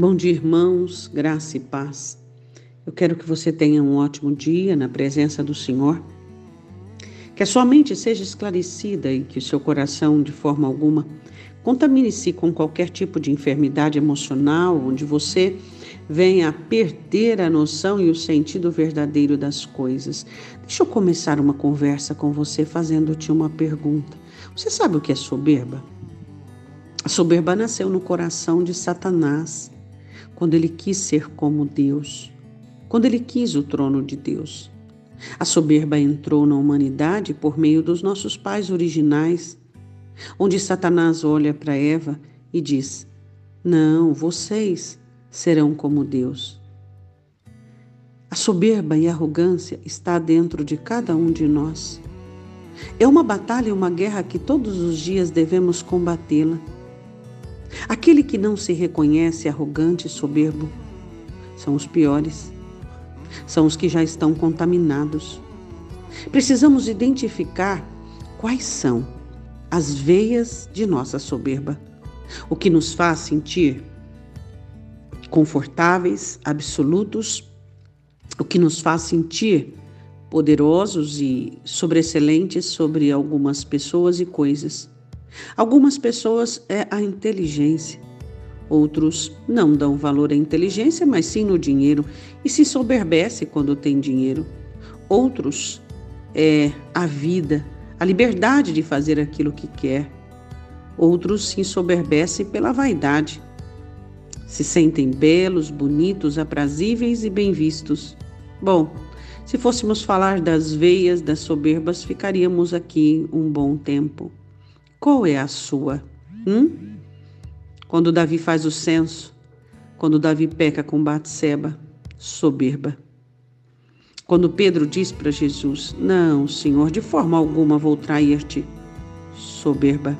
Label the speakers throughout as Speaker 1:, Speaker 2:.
Speaker 1: Bom dia, irmãos, graça e paz. Eu quero que você tenha um ótimo dia na presença do Senhor. Que a sua mente seja esclarecida e que o seu coração, de forma alguma, contamine-se com qualquer tipo de enfermidade emocional, onde você venha a perder a noção e o sentido verdadeiro das coisas. Deixa eu começar uma conversa com você fazendo-te uma pergunta. Você sabe o que é soberba? A soberba nasceu no coração de Satanás quando ele quis ser como Deus, quando ele quis o trono de Deus. A soberba entrou na humanidade por meio dos nossos pais originais, onde Satanás olha para Eva e diz: Não, vocês serão como Deus. A soberba e a arrogância está dentro de cada um de nós. É uma batalha e uma guerra que todos os dias devemos combatê-la. Aquele que não se reconhece arrogante e soberbo são os piores, são os que já estão contaminados. Precisamos identificar quais são as veias de nossa soberba, o que nos faz sentir confortáveis, absolutos, o que nos faz sentir poderosos e sobreexcelentes sobre algumas pessoas e coisas. Algumas pessoas é a inteligência. Outros não dão valor à inteligência, mas sim no dinheiro e se soberbece quando tem dinheiro. Outros é a vida, a liberdade de fazer aquilo que quer. Outros se ensoberbecem pela vaidade. Se sentem belos, bonitos, aprazíveis e bem vistos. Bom, se fôssemos falar das veias das soberbas, ficaríamos aqui um bom tempo. Qual é a sua? Hum? Quando Davi faz o censo, quando Davi peca com Batseba, soberba. Quando Pedro diz para Jesus: Não, Senhor, de forma alguma vou trair-te, soberba.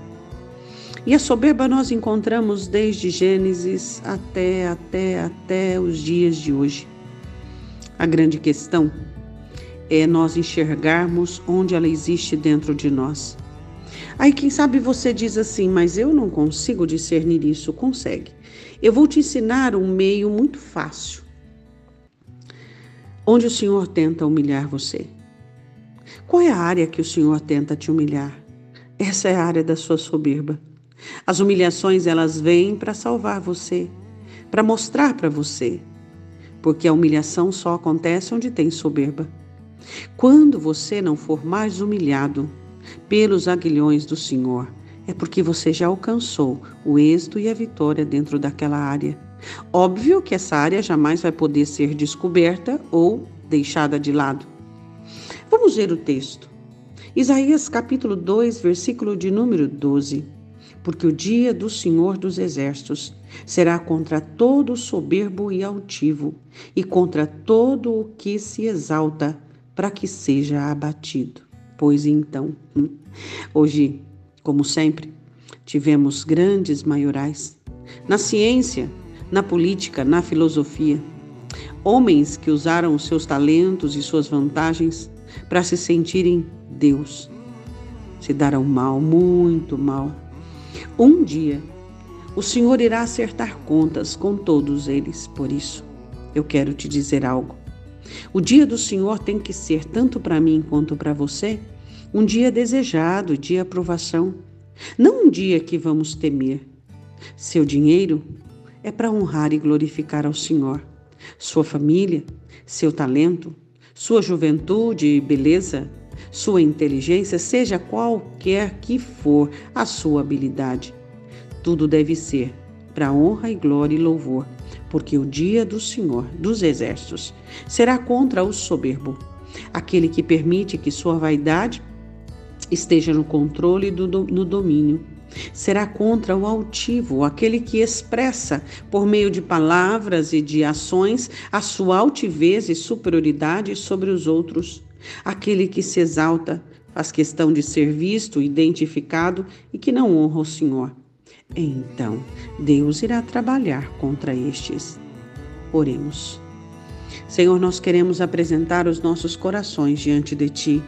Speaker 1: E a soberba nós encontramos desde Gênesis até, até, até os dias de hoje. A grande questão é nós enxergarmos onde ela existe dentro de nós. Aí, quem sabe você diz assim, mas eu não consigo discernir isso. Consegue. Eu vou te ensinar um meio muito fácil, onde o Senhor tenta humilhar você. Qual é a área que o Senhor tenta te humilhar? Essa é a área da sua soberba. As humilhações, elas vêm para salvar você, para mostrar para você, porque a humilhação só acontece onde tem soberba. Quando você não for mais humilhado, pelos aguilhões do Senhor, é porque você já alcançou o êxito e a vitória dentro daquela área. Óbvio que essa área jamais vai poder ser descoberta ou deixada de lado. Vamos ver o texto. Isaías capítulo 2, versículo de número 12. Porque o dia do Senhor dos Exércitos será contra todo soberbo e altivo, e contra todo o que se exalta, para que seja abatido. Pois então, hum, hoje, como sempre, tivemos grandes maiorais na ciência, na política, na filosofia, homens que usaram os seus talentos e suas vantagens para se sentirem Deus. Se deram mal, muito mal. Um dia, o Senhor irá acertar contas com todos eles. Por isso, eu quero te dizer algo. O dia do Senhor tem que ser, tanto para mim quanto para você, um dia desejado, de aprovação. Não um dia que vamos temer. Seu dinheiro é para honrar e glorificar ao Senhor. Sua família, seu talento, sua juventude e beleza, sua inteligência, seja qualquer que for a sua habilidade. Tudo deve ser para honra e glória e louvor porque o dia do Senhor dos Exércitos será contra o soberbo, aquele que permite que sua vaidade esteja no controle e no domínio. Será contra o altivo, aquele que expressa, por meio de palavras e de ações, a sua altivez e superioridade sobre os outros. Aquele que se exalta, faz questão de ser visto, identificado e que não honra o Senhor. Então, Deus irá trabalhar contra estes. Oremos. Senhor, nós queremos apresentar os nossos corações diante de Ti.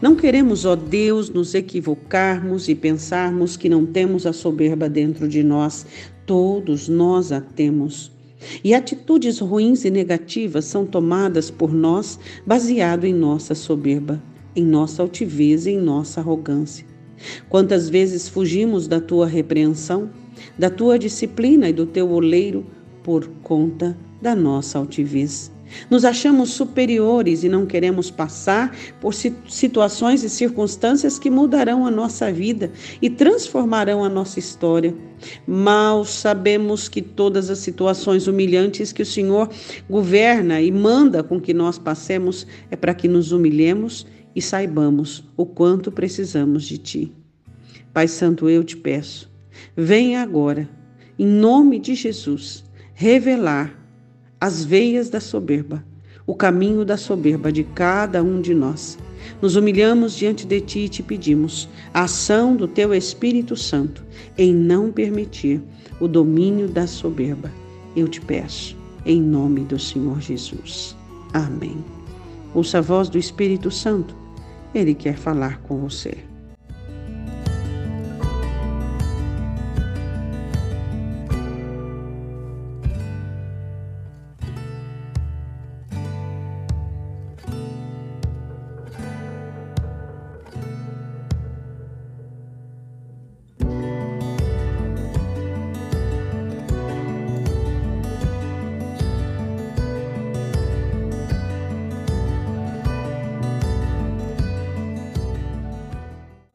Speaker 1: Não queremos, ó Deus, nos equivocarmos e pensarmos que não temos a soberba dentro de nós. Todos nós a temos. E atitudes ruins e negativas são tomadas por nós baseado em nossa soberba, em nossa altivez e em nossa arrogância. Quantas vezes fugimos da tua repreensão, da tua disciplina e do teu oleiro por conta da nossa altivez. Nos achamos superiores e não queremos passar por situações e circunstâncias que mudarão a nossa vida e transformarão a nossa história. Mal sabemos que todas as situações humilhantes que o Senhor governa e manda com que nós passemos é para que nos humilhemos e saibamos o quanto precisamos de Ti. Pai Santo, eu te peço, venha agora, em nome de Jesus, revelar as veias da soberba, o caminho da soberba de cada um de nós. Nos humilhamos diante de ti e te pedimos a ação do teu Espírito Santo em não permitir o domínio da soberba. Eu te peço, em nome do Senhor Jesus. Amém. Ouça a voz do Espírito Santo, ele quer falar com você.